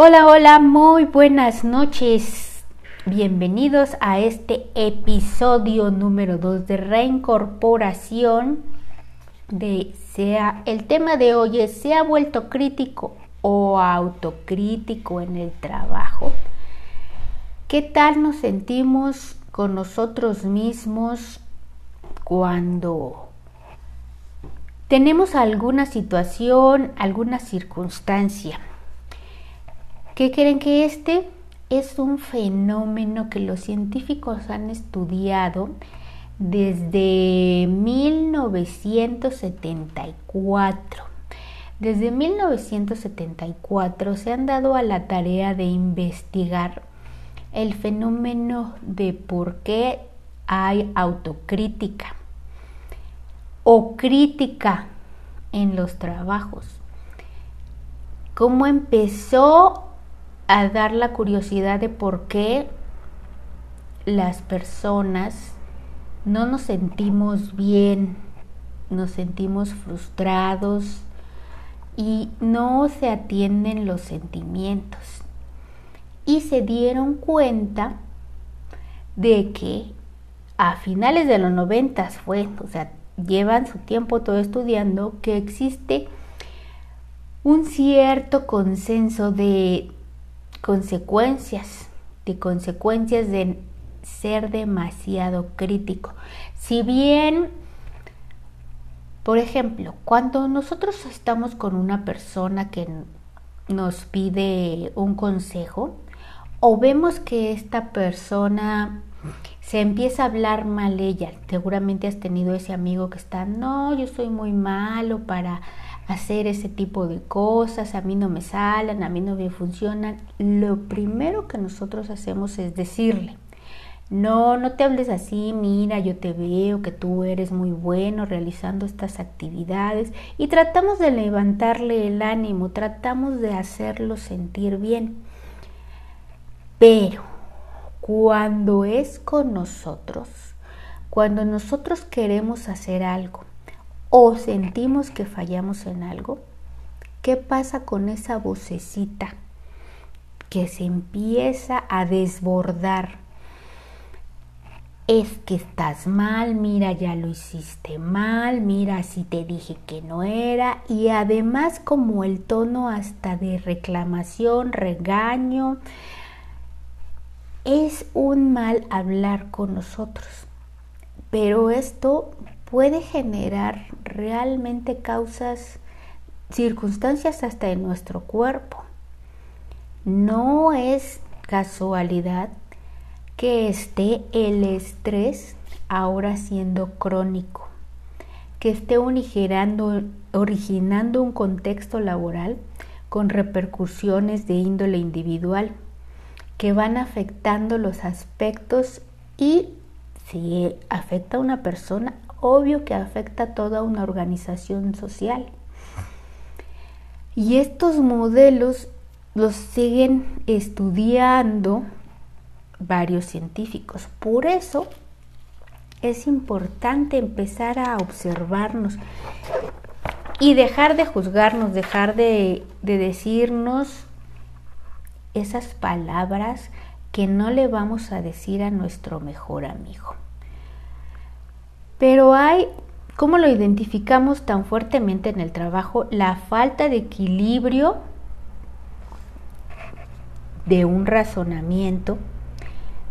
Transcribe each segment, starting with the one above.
Hola, hola, muy buenas noches. Bienvenidos a este episodio número 2 de reincorporación de sea el tema de hoy es se ha vuelto crítico o autocrítico en el trabajo. ¿Qué tal nos sentimos con nosotros mismos cuando tenemos alguna situación, alguna circunstancia? ¿Qué creen que este es un fenómeno que los científicos han estudiado desde 1974? Desde 1974 se han dado a la tarea de investigar el fenómeno de por qué hay autocrítica o crítica en los trabajos. ¿Cómo empezó a dar la curiosidad de por qué las personas no nos sentimos bien, nos sentimos frustrados y no se atienden los sentimientos. Y se dieron cuenta de que a finales de los noventas fue, o sea, llevan su tiempo todo estudiando, que existe un cierto consenso de consecuencias, de consecuencias de ser demasiado crítico. Si bien, por ejemplo, cuando nosotros estamos con una persona que nos pide un consejo o vemos que esta persona se empieza a hablar mal ella, seguramente has tenido ese amigo que está, no, yo soy muy malo para hacer ese tipo de cosas, a mí no me salen, a mí no me funcionan, lo primero que nosotros hacemos es decirle, no, no te hables así, mira, yo te veo que tú eres muy bueno realizando estas actividades y tratamos de levantarle el ánimo, tratamos de hacerlo sentir bien. Pero cuando es con nosotros, cuando nosotros queremos hacer algo, o sentimos que fallamos en algo, ¿qué pasa con esa vocecita que se empieza a desbordar? Es que estás mal, mira, ya lo hiciste mal, mira, si te dije que no era, y además como el tono hasta de reclamación, regaño, es un mal hablar con nosotros. Pero esto puede generar realmente causas, circunstancias hasta en nuestro cuerpo. No es casualidad que esté el estrés ahora siendo crónico, que esté originando, un contexto laboral con repercusiones de índole individual que van afectando los aspectos y si afecta a una persona, obvio que afecta a toda una organización social. Y estos modelos los siguen estudiando varios científicos. Por eso es importante empezar a observarnos y dejar de juzgarnos, dejar de, de decirnos esas palabras que no le vamos a decir a nuestro mejor amigo. Pero hay, ¿cómo lo identificamos tan fuertemente en el trabajo? La falta de equilibrio de un razonamiento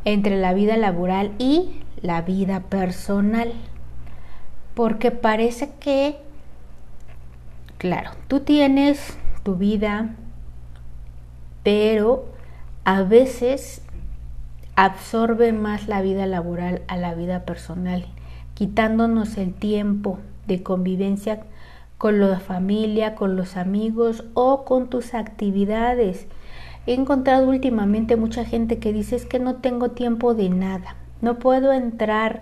entre la vida laboral y la vida personal. Porque parece que, claro, tú tienes tu vida, pero a veces absorbe más la vida laboral a la vida personal quitándonos el tiempo de convivencia con la familia, con los amigos o con tus actividades. He encontrado últimamente mucha gente que dice es que no tengo tiempo de nada, no puedo entrar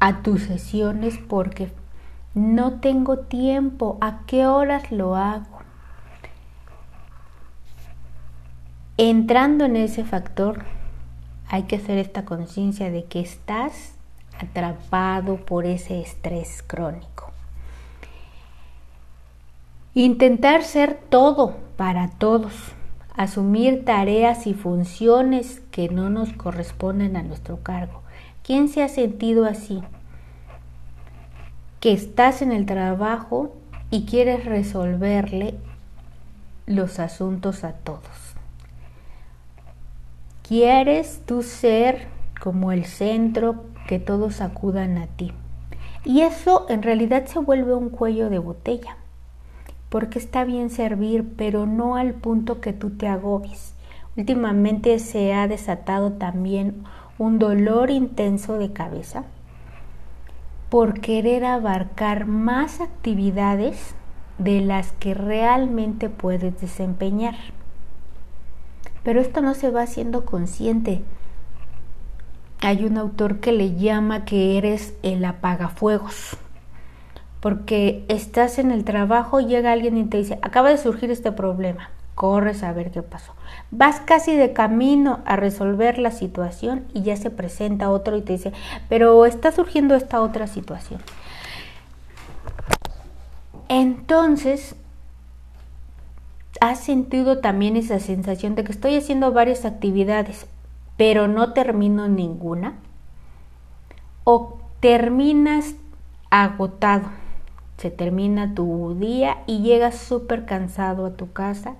a tus sesiones porque no tengo tiempo, ¿a qué horas lo hago? Entrando en ese factor, hay que hacer esta conciencia de que estás atrapado por ese estrés crónico. Intentar ser todo para todos, asumir tareas y funciones que no nos corresponden a nuestro cargo. ¿Quién se ha sentido así? Que estás en el trabajo y quieres resolverle los asuntos a todos. Quieres tú ser como el centro que todos acudan a ti. Y eso en realidad se vuelve un cuello de botella porque está bien servir, pero no al punto que tú te agobies. Últimamente se ha desatado también un dolor intenso de cabeza por querer abarcar más actividades de las que realmente puedes desempeñar. Pero esto no se va haciendo consciente. Hay un autor que le llama que eres el apagafuegos porque estás en el trabajo, llega alguien y te dice, acaba de surgir este problema, corres a ver qué pasó. Vas casi de camino a resolver la situación y ya se presenta otro y te dice, pero está surgiendo esta otra situación. Entonces, has sentido también esa sensación de que estoy haciendo varias actividades, pero no termino ninguna. O terminas agotado se termina tu día y llegas súper cansado a tu casa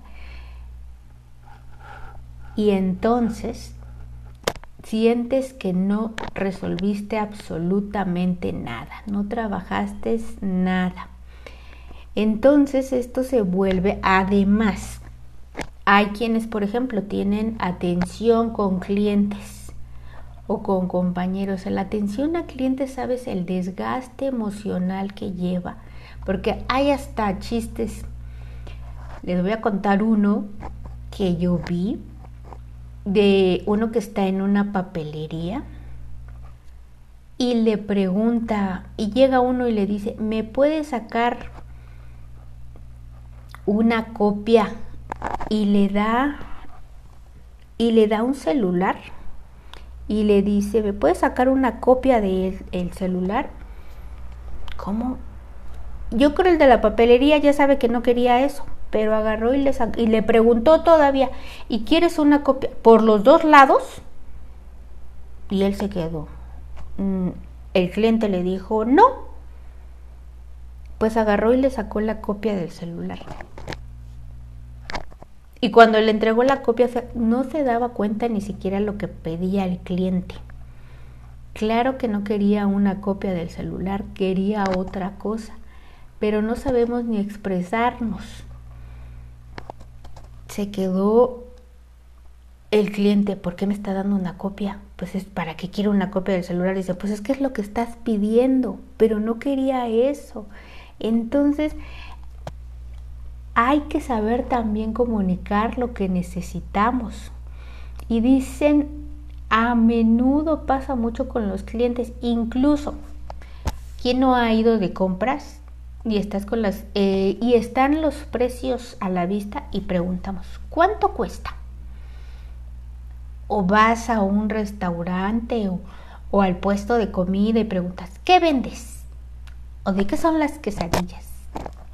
y entonces sientes que no resolviste absolutamente nada, no trabajaste nada. Entonces esto se vuelve además. Hay quienes, por ejemplo, tienen atención con clientes o con compañeros. La atención a clientes sabes el desgaste emocional que lleva porque hay hasta chistes. Les voy a contar uno que yo vi de uno que está en una papelería y le pregunta, y llega uno y le dice, ¿me puede sacar una copia? Y le da, y le da un celular y le dice, ¿me puede sacar una copia del el celular? ¿Cómo? Yo creo el de la papelería ya sabe que no quería eso, pero agarró y le, y le preguntó todavía, ¿y quieres una copia por los dos lados? Y él se quedó. Mm, el cliente le dijo, no. Pues agarró y le sacó la copia del celular. Y cuando le entregó la copia no se daba cuenta ni siquiera lo que pedía el cliente. Claro que no quería una copia del celular, quería otra cosa pero no sabemos ni expresarnos. Se quedó el cliente, ¿por qué me está dando una copia? Pues es para qué quiero una copia del celular. dice, pues es que es lo que estás pidiendo, pero no quería eso. Entonces, hay que saber también comunicar lo que necesitamos. Y dicen, a menudo pasa mucho con los clientes, incluso, ¿quién no ha ido de compras? y estás con las eh, y están los precios a la vista y preguntamos cuánto cuesta o vas a un restaurante o, o al puesto de comida y preguntas qué vendes o de qué son las quesadillas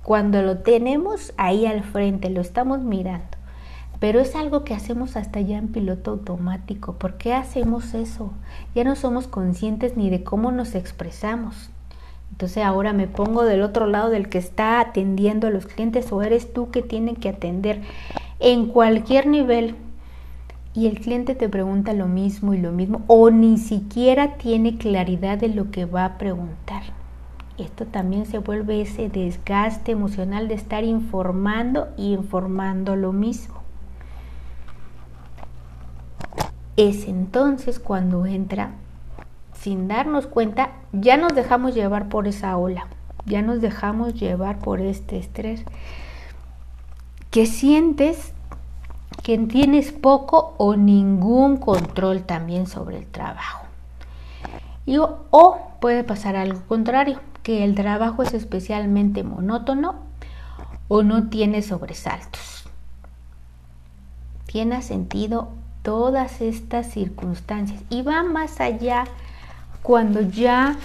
cuando lo tenemos ahí al frente lo estamos mirando pero es algo que hacemos hasta ya en piloto automático ¿por qué hacemos eso? ya no somos conscientes ni de cómo nos expresamos entonces ahora me pongo del otro lado del que está atendiendo a los clientes o eres tú que tiene que atender en cualquier nivel y el cliente te pregunta lo mismo y lo mismo o ni siquiera tiene claridad de lo que va a preguntar. Esto también se vuelve ese desgaste emocional de estar informando y informando lo mismo. Es entonces cuando entra sin darnos cuenta, ya nos dejamos llevar por esa ola, ya nos dejamos llevar por este estrés, que sientes que tienes poco o ningún control también sobre el trabajo. Y, o puede pasar algo contrario, que el trabajo es especialmente monótono o no tiene sobresaltos. Tiene sentido todas estas circunstancias y va más allá cuando ya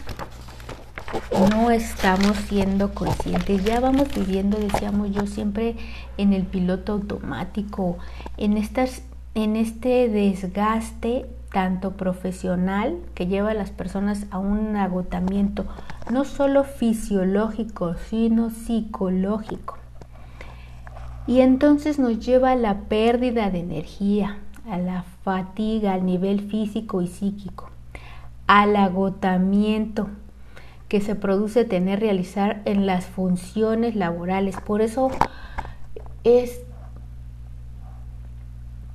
no estamos siendo conscientes, ya vamos viviendo, decíamos yo, siempre en el piloto automático, en, estas, en este desgaste tanto profesional que lleva a las personas a un agotamiento no solo fisiológico, sino psicológico. Y entonces nos lleva a la pérdida de energía, a la fatiga, al nivel físico y psíquico, al agotamiento que se produce tener realizar en las funciones laborales. Por eso es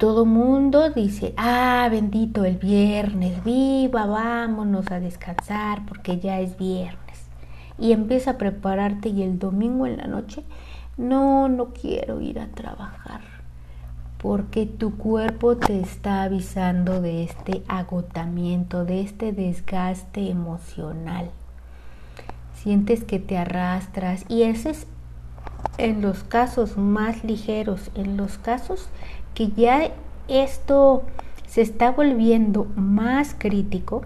todo mundo dice, ah, bendito el viernes, viva, vámonos a descansar porque ya es viernes. Y empieza a prepararte y el domingo en la noche, no, no quiero ir a trabajar porque tu cuerpo te está avisando de este agotamiento, de este desgaste emocional. Sientes que te arrastras y ese es en los casos más ligeros, en los casos que ya esto se está volviendo más crítico,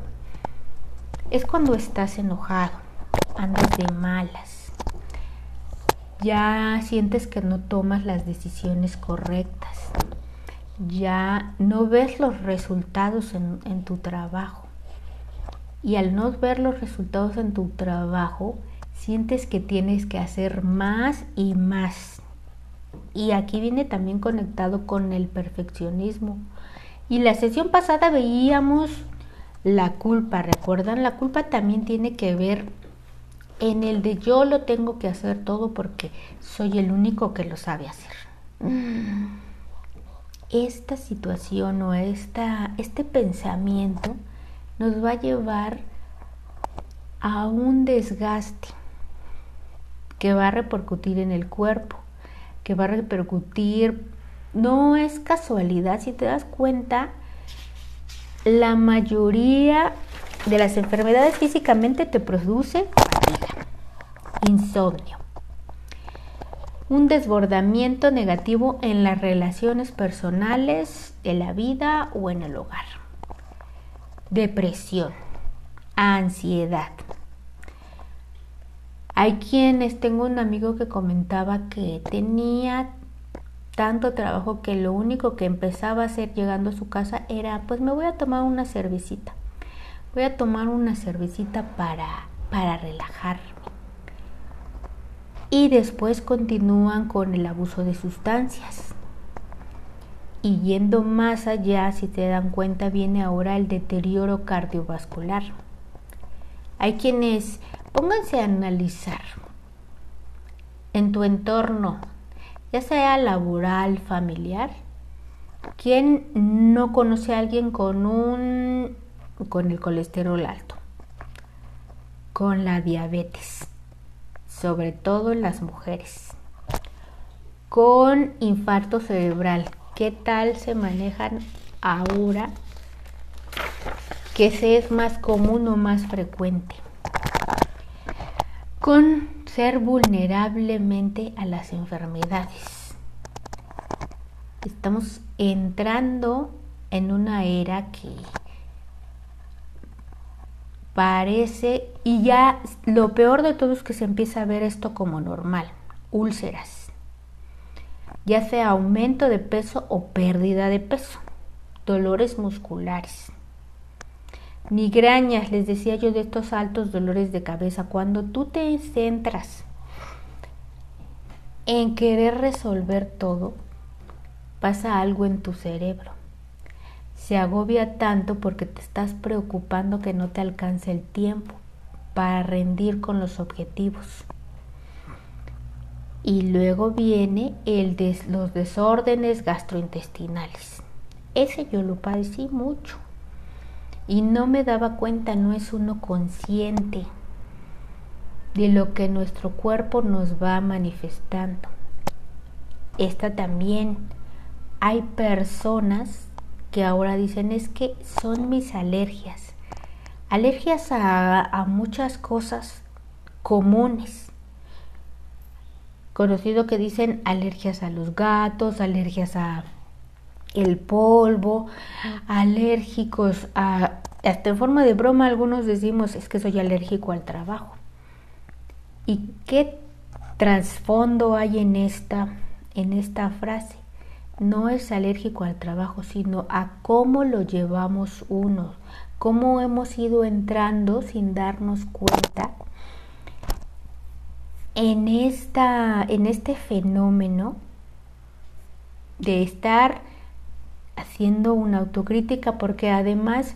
es cuando estás enojado, andas de malas, ya sientes que no tomas las decisiones correctas, ya no ves los resultados en, en tu trabajo. Y al no ver los resultados en tu trabajo, sientes que tienes que hacer más y más y aquí viene también conectado con el perfeccionismo. Y la sesión pasada veíamos la culpa, ¿recuerdan? La culpa también tiene que ver en el de yo lo tengo que hacer todo porque soy el único que lo sabe hacer. Esta situación o esta, este pensamiento nos va a llevar a un desgaste que va a repercutir en el cuerpo que va a repercutir. No es casualidad, si te das cuenta, la mayoría de las enfermedades físicamente te produce fatiga, insomnio, un desbordamiento negativo en las relaciones personales, en la vida o en el hogar, depresión, ansiedad, hay quienes, tengo un amigo que comentaba que tenía tanto trabajo que lo único que empezaba a hacer llegando a su casa era, pues me voy a tomar una cervecita. Voy a tomar una cervecita para, para relajarme. Y después continúan con el abuso de sustancias. Y yendo más allá, si te dan cuenta, viene ahora el deterioro cardiovascular. Hay quienes Pónganse a analizar en tu entorno, ya sea laboral, familiar, ¿quién no conoce a alguien con un con el colesterol alto? Con la diabetes, sobre todo en las mujeres. Con infarto cerebral, ¿qué tal se manejan ahora? que se es más común o más frecuente con ser vulnerablemente a las enfermedades. Estamos entrando en una era que parece, y ya lo peor de todo es que se empieza a ver esto como normal, úlceras, ya sea aumento de peso o pérdida de peso, dolores musculares, migrañas, les decía yo de estos altos dolores de cabeza, cuando tú te centras en querer resolver todo, pasa algo en tu cerebro. Se agobia tanto porque te estás preocupando que no te alcance el tiempo para rendir con los objetivos. Y luego viene el los desórdenes gastrointestinales. Ese yo lo padecí mucho y no me daba cuenta, no es uno consciente de lo que nuestro cuerpo nos va manifestando. Esta también, hay personas que ahora dicen es que son mis alergias, alergias a, a muchas cosas comunes. Conocido que dicen alergias a los gatos, alergias a el polvo, alérgicos a, hasta en forma de broma algunos decimos es que soy alérgico al trabajo. ¿Y qué trasfondo hay en esta, en esta frase? No es alérgico al trabajo, sino a cómo lo llevamos uno, cómo hemos ido entrando sin darnos cuenta en, esta, en este fenómeno de estar haciendo una autocrítica porque además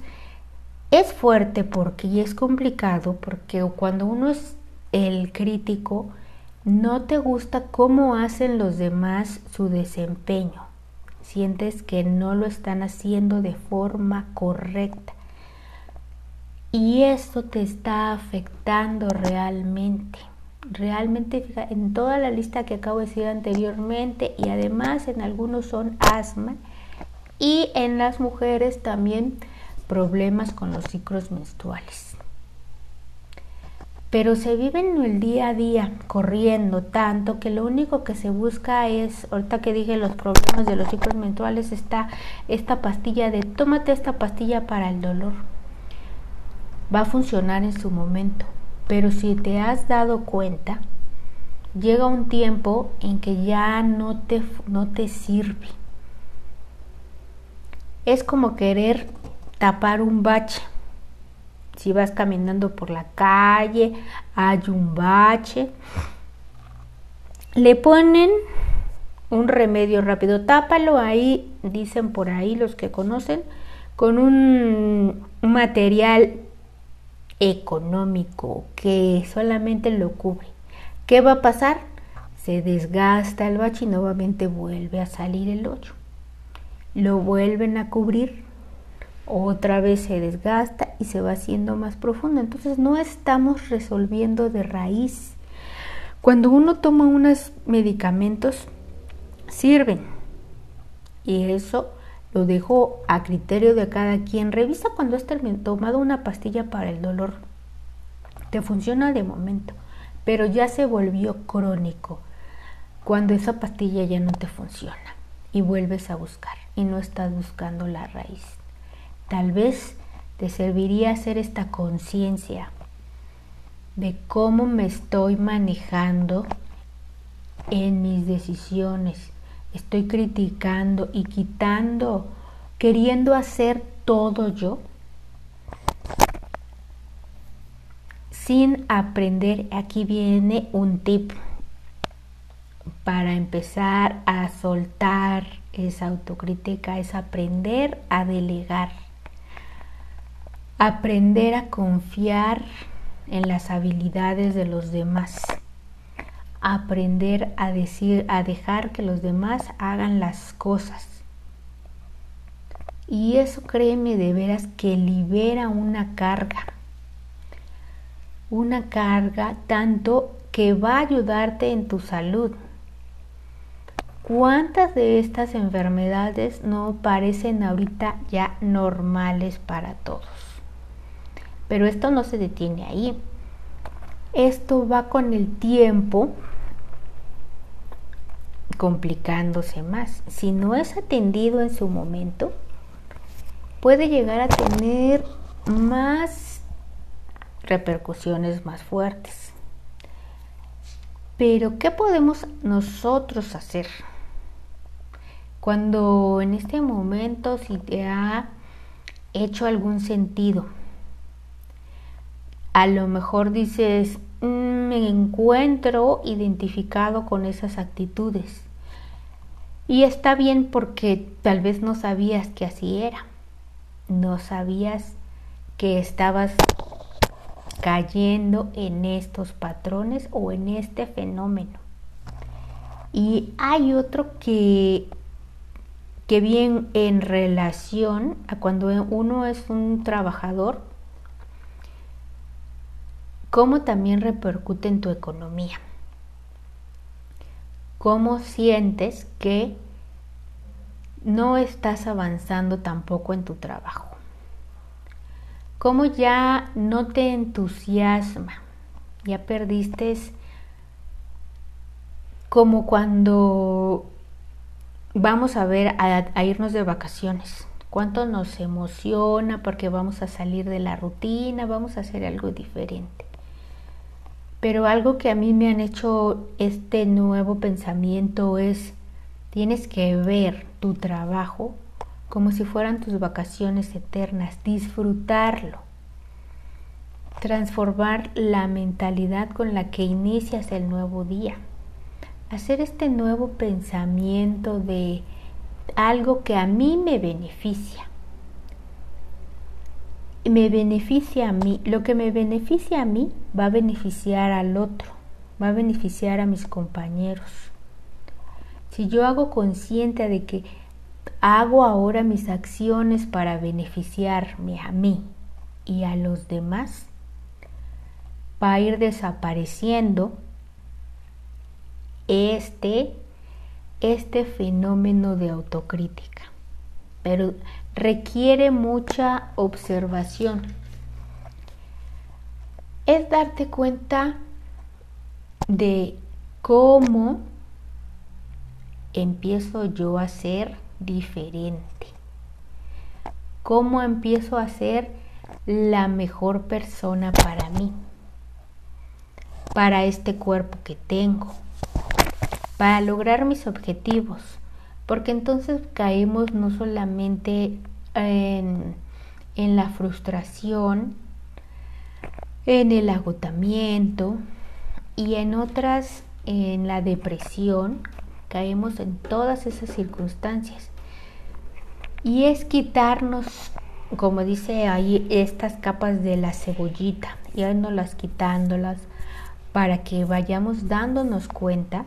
es fuerte porque y es complicado porque cuando uno es el crítico no te gusta cómo hacen los demás su desempeño. Sientes que no lo están haciendo de forma correcta. Y esto te está afectando realmente. Realmente en toda la lista que acabo de decir anteriormente y además en algunos son asma y en las mujeres también problemas con los ciclos menstruales. Pero se vive en el día a día corriendo tanto que lo único que se busca es, ahorita que dije los problemas de los ciclos menstruales, está esta pastilla de tómate esta pastilla para el dolor. Va a funcionar en su momento, pero si te has dado cuenta, llega un tiempo en que ya no te, no te sirve. Es como querer tapar un bache. Si vas caminando por la calle, hay un bache, le ponen un remedio rápido, tápalo ahí, dicen por ahí los que conocen, con un material económico que solamente lo cubre. ¿Qué va a pasar? Se desgasta el bache y nuevamente vuelve a salir el hoyo. Lo vuelven a cubrir otra vez se desgasta y se va haciendo más profundo. Entonces no estamos resolviendo de raíz. Cuando uno toma unos medicamentos, sirven. Y eso lo dejo a criterio de cada quien. Revisa cuando has tomado una pastilla para el dolor. Te funciona de momento, pero ya se volvió crónico. Cuando esa pastilla ya no te funciona y vuelves a buscar y no estás buscando la raíz. Tal vez te serviría hacer esta conciencia de cómo me estoy manejando en mis decisiones. Estoy criticando y quitando, queriendo hacer todo yo sin aprender. Aquí viene un tip para empezar a soltar esa autocrítica, es aprender a delegar aprender a confiar en las habilidades de los demás, aprender a decir, a dejar que los demás hagan las cosas. Y eso créeme de veras que libera una carga, una carga tanto que va a ayudarte en tu salud. ¿Cuántas de estas enfermedades no parecen ahorita ya normales para todos? Pero esto no se detiene ahí. Esto va con el tiempo complicándose más. Si no es atendido en su momento, puede llegar a tener más repercusiones más fuertes. Pero, ¿qué podemos nosotros hacer? Cuando en este momento si te ha hecho algún sentido a lo mejor dices, mm, me encuentro identificado con esas actitudes. Y está bien porque tal vez no sabías que así era. No sabías que estabas cayendo en estos patrones o en este fenómeno. Y hay otro que, que bien en relación a cuando uno es un trabajador, cómo también repercute en tu economía. Cómo sientes que no estás avanzando tampoco en tu trabajo. Cómo ya no te entusiasma. Ya perdiste como cuando vamos a ver a, irnos de vacaciones. Cuánto nos emociona porque vamos a salir de la rutina, vamos a hacer algo diferente Pero algo que a mí me han hecho este nuevo pensamiento es, tienes que ver tu trabajo como si fueran tus vacaciones eternas, disfrutarlo, transformar la mentalidad con la que inicias el nuevo día, hacer este nuevo pensamiento de algo que a mí me beneficia me beneficia a mí, lo que me beneficia a mí va a beneficiar al otro, va a beneficiar a mis compañeros. Si yo hago consciente de que hago ahora mis acciones para beneficiarme a mí y a los demás, va a ir desapareciendo este, este fenómeno de autocrítica. Pero requiere mucha observación. Es darte cuenta de cómo empiezo yo a ser diferente. Cómo empiezo a ser la mejor persona para mí, para este cuerpo que tengo, para lograr mis objetivos, porque entonces caemos no solamente en, la frustración, en el agotamiento y en otras, en la depresión, caemos en todas esas circunstancias. Y es quitarnos, como dice ahí, estas capas de la cebollita, las quitándolas para que vayamos dándonos cuenta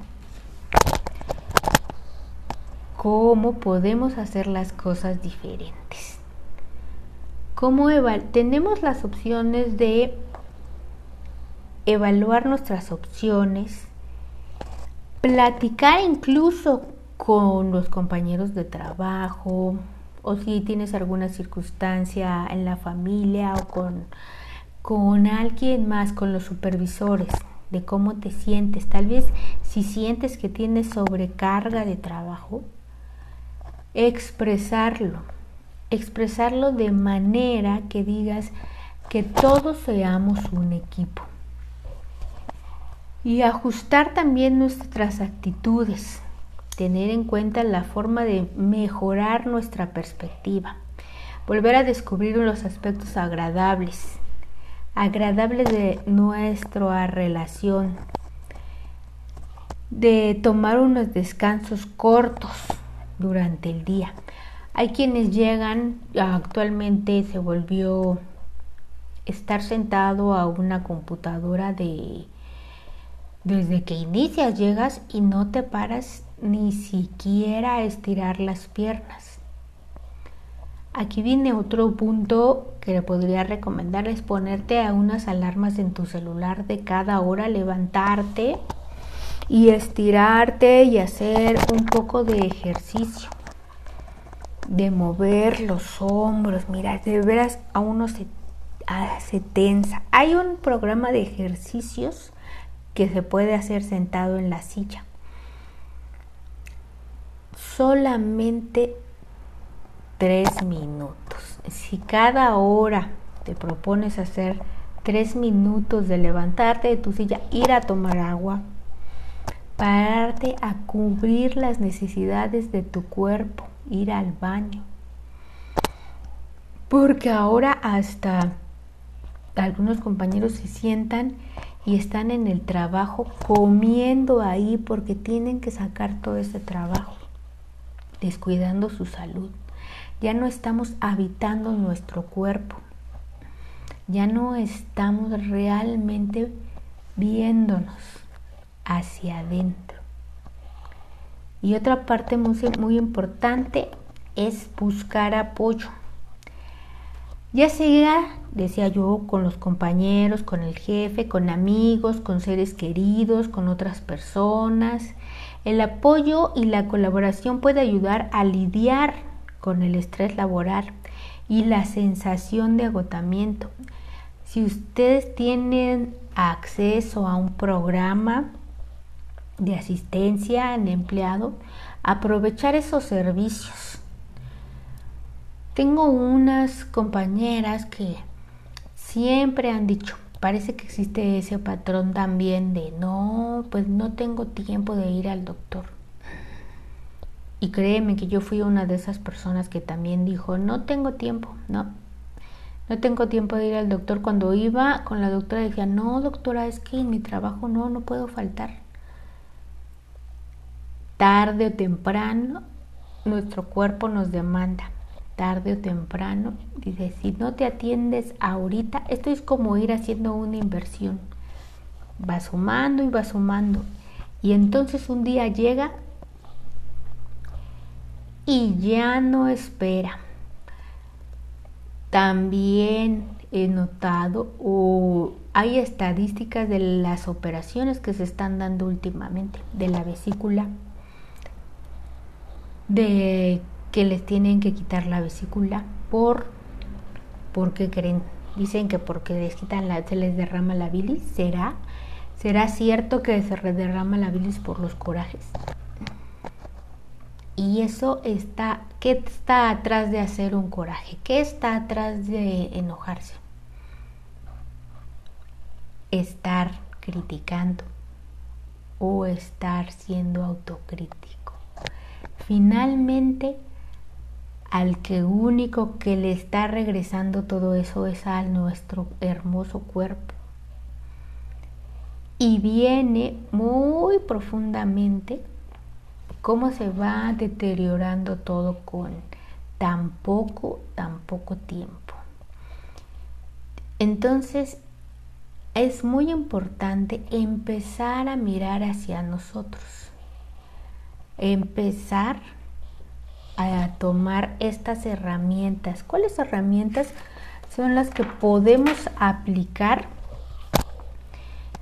cómo podemos hacer las cosas diferentes. ¿Cómo tenemos las opciones de evaluar nuestras opciones, platicar incluso con los compañeros de trabajo o si tienes alguna circunstancia en la familia o con, con alguien más, con los supervisores, de cómo te sientes. Tal vez si sientes que tienes sobrecarga de trabajo, expresarlo, expresarlo de manera que digas que todos seamos un equipo. Y ajustar también nuestras actitudes, tener en cuenta la forma de mejorar nuestra perspectiva, volver a descubrir los aspectos agradables, agradables de nuestra relación, de tomar unos descansos cortos, durante el día. Hay quienes llegan, actualmente se volvió estar sentado a una computadora de desde que inicias llegas y no te paras ni siquiera a estirar las piernas. Aquí viene otro punto que le podría recomendar es ponerte a unas alarmas en tu celular de cada hora levantarte y estirarte y hacer un poco de ejercicio, de mover los hombros. Mira, de veras a uno se, se tensa. Hay un programa de ejercicios que se puede hacer sentado en la silla. Solamente tres minutos. Si cada hora te propones hacer tres minutos de levantarte de tu silla, ir a tomar agua, pararte a cubrir las necesidades de tu cuerpo, ir al baño. Porque ahora hasta algunos compañeros se sientan y están en el trabajo comiendo ahí porque tienen que sacar todo ese trabajo, descuidando su salud. Ya no estamos habitando nuestro cuerpo, ya no estamos realmente viéndonos hacia adentro. Y otra parte muy, muy importante es buscar apoyo. Ya sea, decía yo, con los compañeros, con el jefe, con amigos, con seres queridos, con otras personas. El apoyo y la colaboración puede ayudar a lidiar con el estrés laboral y la sensación de agotamiento. Si ustedes tienen acceso a un programa de asistencia al empleado, aprovechar esos servicios. Tengo unas compañeras que siempre han dicho, parece que existe ese patrón también de no, pues no tengo tiempo de ir al doctor. Y créeme que yo fui una de esas personas que también dijo, no tengo tiempo, no, no tengo tiempo de ir al doctor. Cuando iba con la doctora decía, no, doctora, es que en mi trabajo no, no puedo faltar. Tarde o temprano, nuestro cuerpo nos demanda tarde o temprano. Dice, si no te atiendes ahorita, esto es como ir haciendo una inversión. Va sumando y va sumando. Y entonces un día llega y ya no espera. También he notado o hay estadísticas de las operaciones que se están dando últimamente de la vesícula, de que les tienen que quitar la vesícula por porque creen dicen que porque les quitan la se les derrama la bilis será será cierto que se derrama la bilis por los corajes y eso está qué está atrás de hacer un coraje qué está atrás de enojarse estar criticando o estar siendo autocrítico finalmente al que único que le está regresando todo eso es a nuestro hermoso cuerpo. Y viene muy profundamente cómo se va deteriorando todo con tan poco, tan poco tiempo. Entonces, es muy importante empezar a mirar hacia nosotros. Empezar a tomar estas herramientas. ¿Cuáles herramientas son las que podemos aplicar?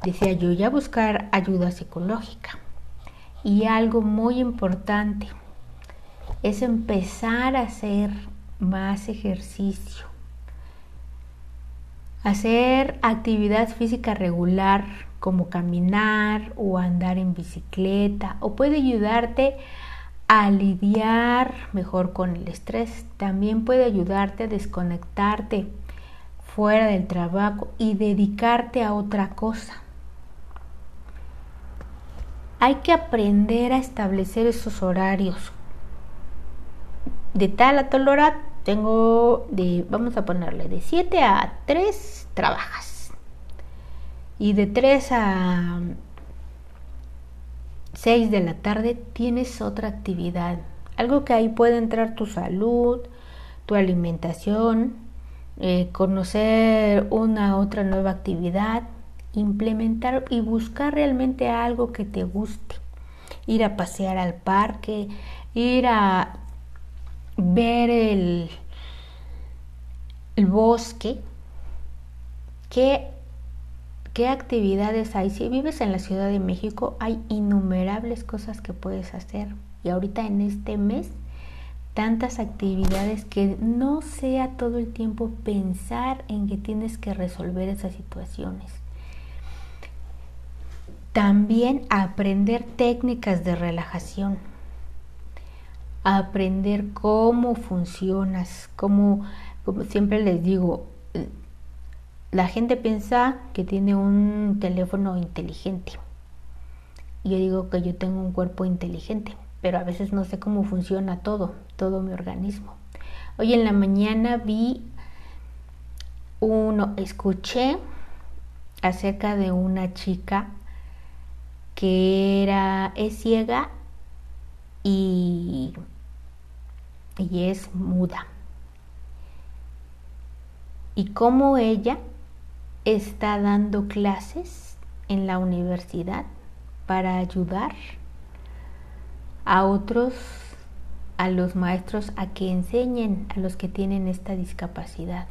Decía yo, ya buscar ayuda psicológica. Y algo muy importante es empezar a hacer más ejercicio. Hacer actividad física regular como caminar o andar en bicicleta o puede ayudarte a lidiar mejor con el estrés. También puede ayudarte a desconectarte fuera del trabajo y dedicarte a otra cosa. Hay que aprender a establecer esos horarios. De tal a tal hora tengo de, vamos a ponerle, de 7 a 3 trabajas. Y de 3 a 6 de la tarde tienes otra actividad, algo que ahí puede entrar tu salud, tu alimentación, eh, conocer una otra nueva actividad, implementar y buscar realmente algo que te guste, ir a pasear al parque, ir a ver el, el bosque, que ¿Qué actividades hay? Si vives en la Ciudad de México, hay innumerables cosas que puedes hacer. Y ahorita en este mes, tantas actividades que no sea todo el tiempo pensar en que tienes que resolver esas situaciones. También aprender técnicas de relajación. Aprender cómo funcionas, cómo, como siempre les digo, la gente piensa que tiene un teléfono inteligente. Yo digo que yo tengo un cuerpo inteligente, pero a veces no sé cómo funciona todo, todo mi organismo. Hoy en la mañana vi uno, escuché acerca de una chica que era, es ciega y, y es muda. Y cómo ella está dando clases en la universidad para ayudar a otros, a los maestros, a que enseñen a los que tienen esta discapacidad.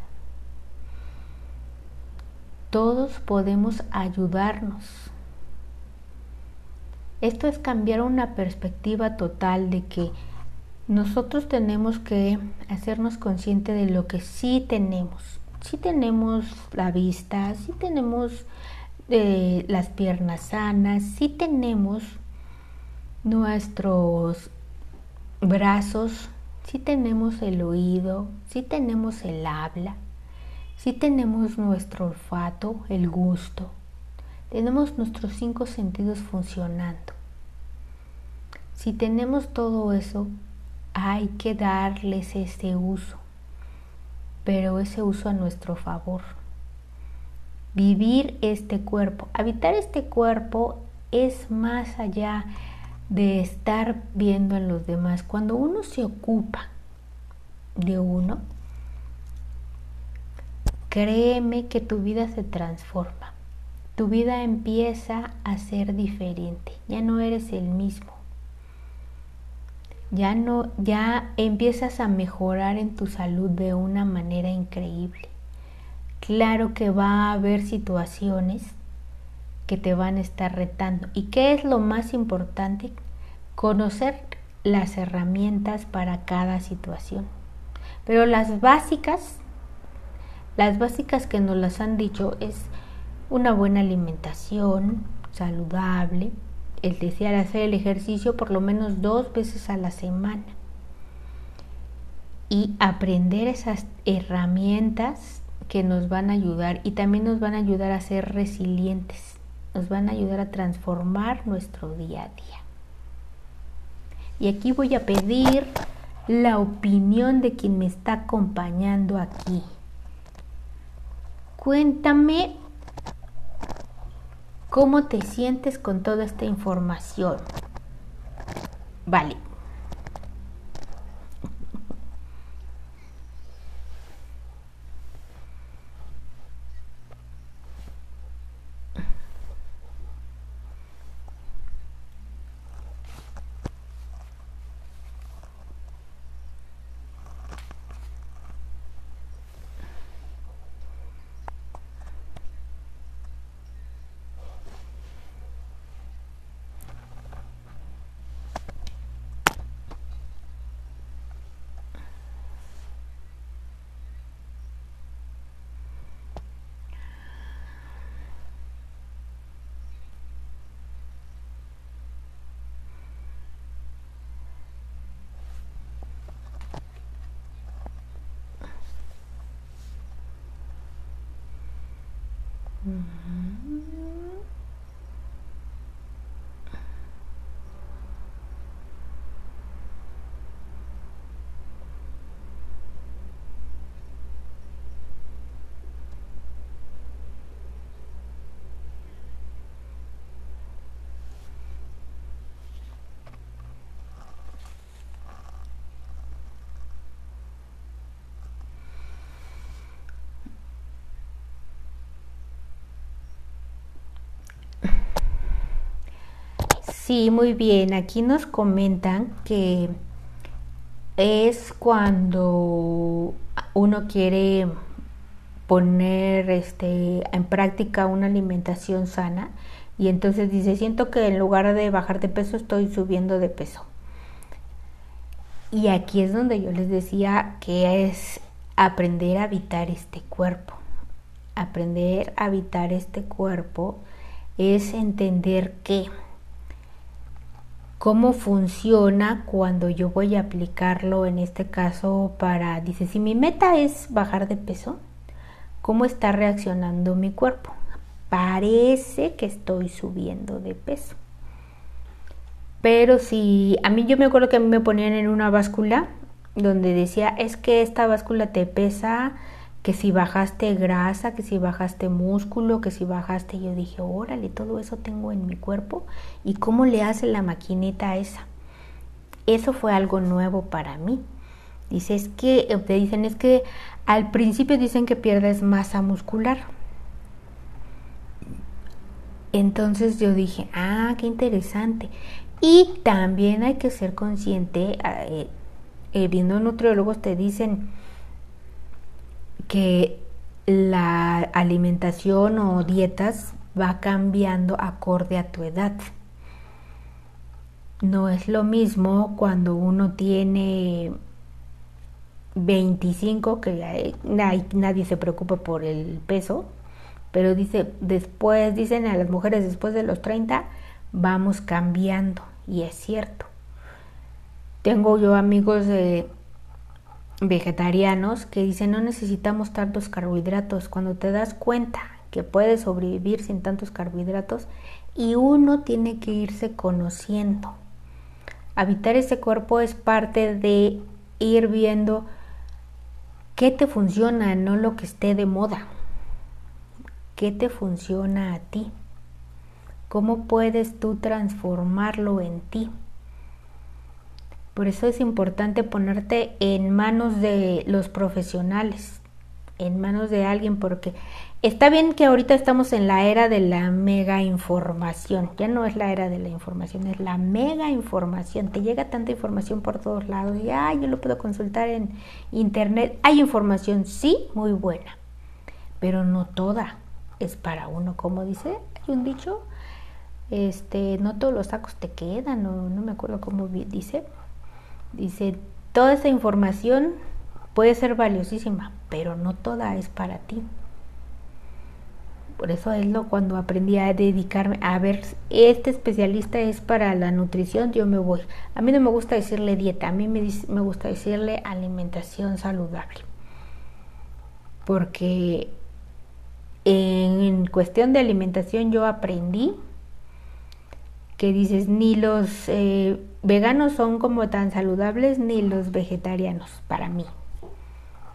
Todos podemos ayudarnos. Esto es cambiar una perspectiva total de que nosotros tenemos que hacernos consciente de lo que sí tenemos si tenemos la vista, si tenemos eh, las piernas sanas, si tenemos nuestros brazos, si tenemos el oído, si tenemos el habla, Si tenemos nuestro olfato, el gusto, tenemos nuestros cinco sentidos funcionando. Si tenemos todo eso, hay que darles ese uso, pero ese uso a nuestro favor. Vivir este cuerpo, habitar este cuerpo es más allá de estar viendo en los demás. Cuando uno se ocupa de uno, créeme que tu vida se transforma. Tu vida empieza a ser diferente. Ya no eres el mismo ya no ya empiezas a mejorar en tu salud de una manera increíble. Claro que va a haber situaciones que te van a estar retando. ¿Y qué es lo más importante? Conocer las herramientas para cada situación. Pero las básicas, las básicas que nos las han dicho es una buena alimentación saludable, el desear hacer el ejercicio por lo menos dos veces a la semana y aprender esas herramientas que nos van a ayudar y también nos van a ayudar a ser resilientes, nos van a ayudar a transformar nuestro día a día. Y aquí voy a pedir la opinión de quien me está acompañando aquí. Cuéntame ¿Cómo te sientes con toda esta información? Vale, Mm -hmm. Sí, muy bien. Aquí nos comentan que es cuando uno quiere poner este, en práctica una alimentación sana y entonces dice, siento que en lugar de bajar de peso estoy subiendo de peso. Y aquí es donde yo les decía que es aprender a habitar este cuerpo. Aprender a habitar este cuerpo es entender que cómo funciona cuando yo voy a aplicarlo en este caso para, dice, si mi meta es bajar de peso, ¿cómo está reaccionando mi cuerpo? Parece que estoy subiendo de peso. Pero si a mí yo me acuerdo que a mí me ponían en una báscula donde decía, es que esta báscula te pesa que si bajaste grasa, que si bajaste músculo, que si bajaste, yo dije, órale, todo eso tengo en mi cuerpo y cómo le hace la maquinita esa. Eso fue algo nuevo para mí. Dice, es que, eh, te dicen, es que al principio dicen que pierdes masa muscular. Entonces yo dije, ah, qué interesante. Y también hay que ser consciente, eh, eh, viendo nutriólogos te dicen, que la alimentación o dietas va cambiando acorde a tu edad. No es lo mismo cuando uno tiene 25, que nadie se preocupa por el peso, pero dice, después, dicen a las mujeres después de los 30, vamos cambiando, y es cierto. Tengo yo amigos de vegetarianos que dicen no necesitamos tantos carbohidratos. Cuando te das cuenta que puedes sobrevivir sin tantos carbohidratos y uno tiene que irse conociendo. Habitar ese cuerpo es parte de ir viendo qué te funciona, no lo que esté de moda. ¿Qué te funciona a ti? ¿Cómo puedes tú transformarlo en ti? Por eso es importante ponerte en manos de los profesionales, en manos de alguien, porque está bien que ahorita estamos en la era de la mega información, ya no es la era de la información, es la mega información, te llega tanta información por todos lados y, ay, yo lo puedo consultar en internet, hay información, sí, muy buena, pero no toda es para uno, como dice, hay un dicho, este, no todos los sacos te quedan, no, no me acuerdo cómo dice, Dice, toda esa información puede ser valiosísima, pero no toda es para ti. Por eso es lo cuando aprendí a dedicarme a ver, este especialista es para la nutrición, yo me voy. A mí no me gusta decirle dieta, a mí me, me gusta decirle alimentación saludable. Porque en cuestión de alimentación yo aprendí que dices, ni los eh, veganos son como tan saludables, ni los vegetarianos, para mí.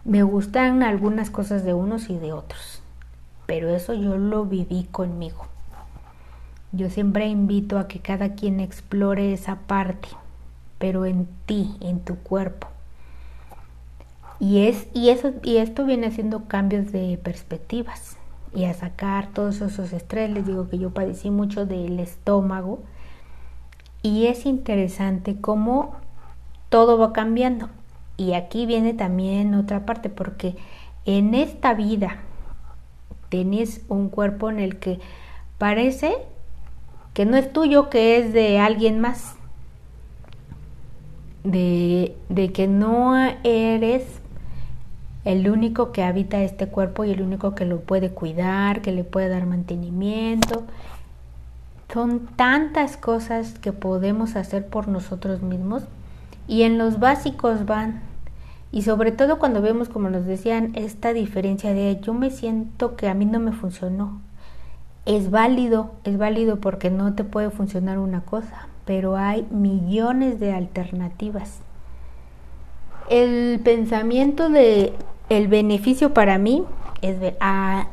Me gustan algunas cosas de unos y de otros, pero eso yo lo viví conmigo. Yo siempre invito a que cada quien explore esa parte, pero en ti, en tu cuerpo. Y, es, y, eso, y esto viene haciendo cambios de perspectivas y a sacar todos esos estrés. Les digo que yo padecí mucho del estómago y es interesante cómo todo va cambiando. Y aquí viene también otra parte, porque en esta vida tenés un cuerpo en el que parece que no es tuyo, que es de alguien más. De, de que no eres el único que habita este cuerpo y el único que lo puede cuidar, que le puede dar mantenimiento, son tantas cosas que podemos hacer por nosotros mismos y en los básicos van. Y sobre todo cuando vemos, como nos decían, esta diferencia de yo me siento que a mí no me funcionó. Es válido, es válido porque no te puede funcionar una cosa, pero hay millones de alternativas. El pensamiento de el beneficio para mí es,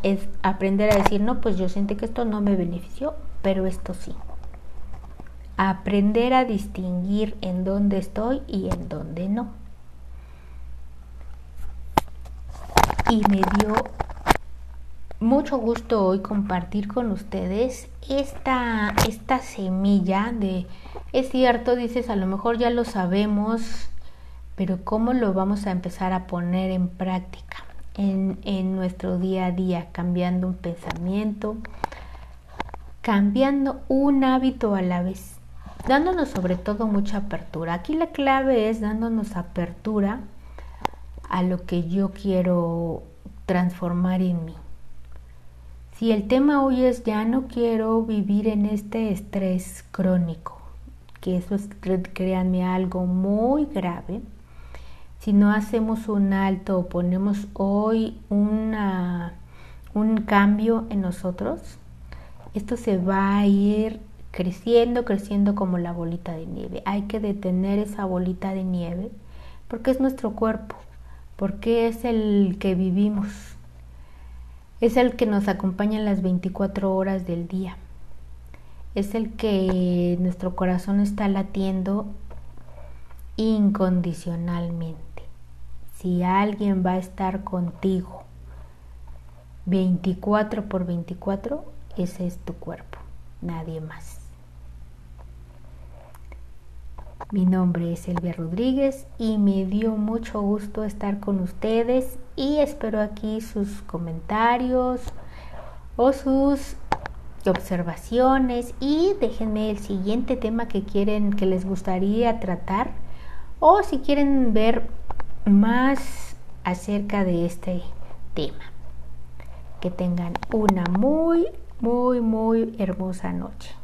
es aprender a decir, no, pues yo siento que esto no me benefició, pero esto sí. Aprender a distinguir en dónde estoy y en dónde no. Y me dio mucho gusto hoy compartir con ustedes esta, esta semilla de, es cierto, dices, a lo mejor ya lo sabemos, pero ¿cómo lo vamos a empezar a poner en práctica en, en nuestro día a día, cambiando un pensamiento, cambiando un hábito a la vez, dándonos sobre todo mucha apertura. Aquí la clave es dándonos apertura a lo que yo quiero transformar en mí. Si el tema hoy es ya no quiero vivir en este estrés crónico, que eso es, créanme, algo muy grave, si no hacemos un alto o ponemos hoy una, un cambio en nosotros, esto se va a ir creciendo, creciendo como la bolita de nieve. Hay que detener esa bolita de nieve porque es nuestro cuerpo, porque es el que vivimos, es el que nos acompaña en las 24 horas del día, es el que nuestro corazón está latiendo incondicionalmente. Si alguien va a estar contigo 24 por 24, ese es tu cuerpo, nadie más. Mi nombre es Elvia Rodríguez y me dio mucho gusto estar con ustedes y espero aquí sus comentarios o sus observaciones y déjenme el siguiente tema que quieren que les gustaría tratar o si quieren ver más acerca de este tema. Que tengan una muy muy, muy hermosa noche.